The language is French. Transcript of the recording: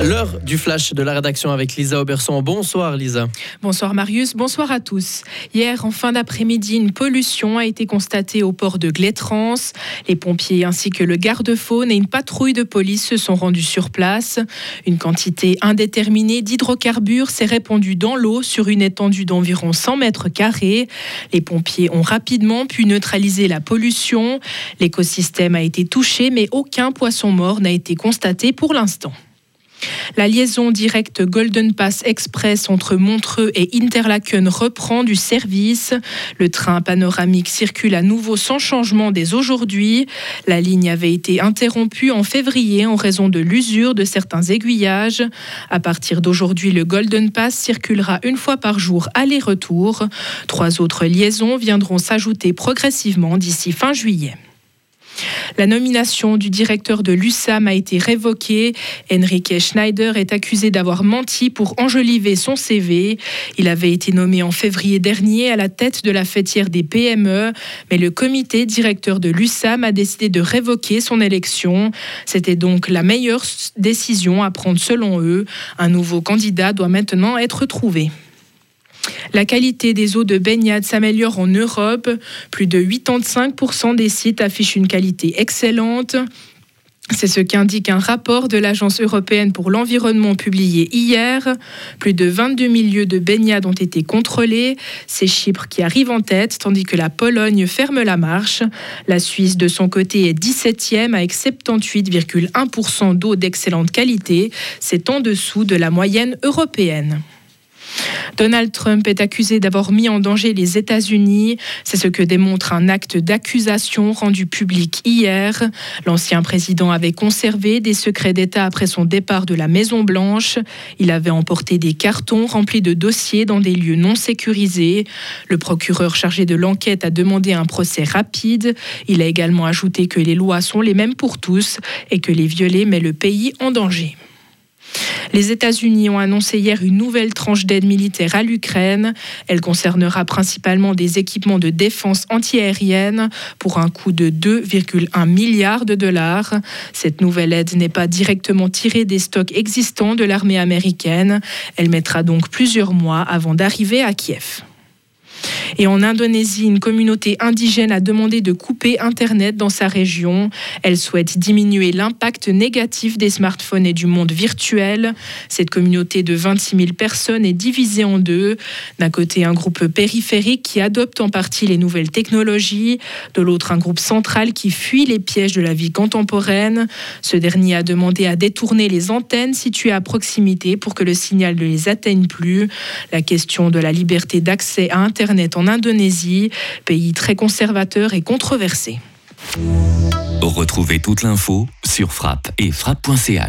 L'heure du flash de la rédaction avec Lisa Auberson. Bonsoir Lisa. Bonsoir Marius, bonsoir à tous. Hier, en fin d'après-midi, une pollution a été constatée au port de Glétrance. Les pompiers ainsi que le garde-faune et une patrouille de police se sont rendus sur place. Une quantité indéterminée d'hydrocarbures s'est répandue dans l'eau sur une étendue d'environ 100 mètres carrés. Les pompiers ont rapidement pu neutraliser la pollution. L'écosystème a été touché, mais aucun poisson mort n'a été constaté pour l'instant. La liaison directe Golden Pass Express entre Montreux et Interlaken reprend du service. Le train panoramique circule à nouveau sans changement dès aujourd'hui. La ligne avait été interrompue en février en raison de l'usure de certains aiguillages. À partir d'aujourd'hui, le Golden Pass circulera une fois par jour aller-retour. Trois autres liaisons viendront s'ajouter progressivement d'ici fin juillet. La nomination du directeur de l'USAM a été révoquée. Enrique Schneider est accusé d'avoir menti pour enjoliver son CV. Il avait été nommé en février dernier à la tête de la fêtière des PME, mais le comité directeur de l'USAM a décidé de révoquer son élection. C'était donc la meilleure décision à prendre selon eux. Un nouveau candidat doit maintenant être trouvé. La qualité des eaux de baignade s'améliore en Europe. Plus de 85% des sites affichent une qualité excellente. C'est ce qu'indique un rapport de l'Agence européenne pour l'environnement publié hier. Plus de 22 000 lieux de baignade ont été contrôlés. C'est Chypre qui arrive en tête, tandis que la Pologne ferme la marche. La Suisse, de son côté, est 17e avec 78,1% d'eau d'excellente qualité. C'est en dessous de la moyenne européenne. Donald Trump est accusé d'avoir mis en danger les États-Unis. C'est ce que démontre un acte d'accusation rendu public hier. L'ancien président avait conservé des secrets d'État après son départ de la Maison-Blanche. Il avait emporté des cartons remplis de dossiers dans des lieux non sécurisés. Le procureur chargé de l'enquête a demandé un procès rapide. Il a également ajouté que les lois sont les mêmes pour tous et que les violer met le pays en danger. Les États-Unis ont annoncé hier une nouvelle tranche d'aide militaire à l'Ukraine. Elle concernera principalement des équipements de défense antiaérienne pour un coût de 2,1 milliards de dollars. Cette nouvelle aide n'est pas directement tirée des stocks existants de l'armée américaine. Elle mettra donc plusieurs mois avant d'arriver à Kiev. Et en Indonésie, une communauté indigène a demandé de couper Internet dans sa région. Elle souhaite diminuer l'impact négatif des smartphones et du monde virtuel. Cette communauté de 26 000 personnes est divisée en deux. D'un côté, un groupe périphérique qui adopte en partie les nouvelles technologies. De l'autre, un groupe central qui fuit les pièges de la vie contemporaine. Ce dernier a demandé à détourner les antennes situées à proximité pour que le signal ne les atteigne plus. La question de la liberté d'accès à Internet en Indonésie, pays très conservateur et controversé. Retrouvez toute l'info sur frappe et frappe.ch.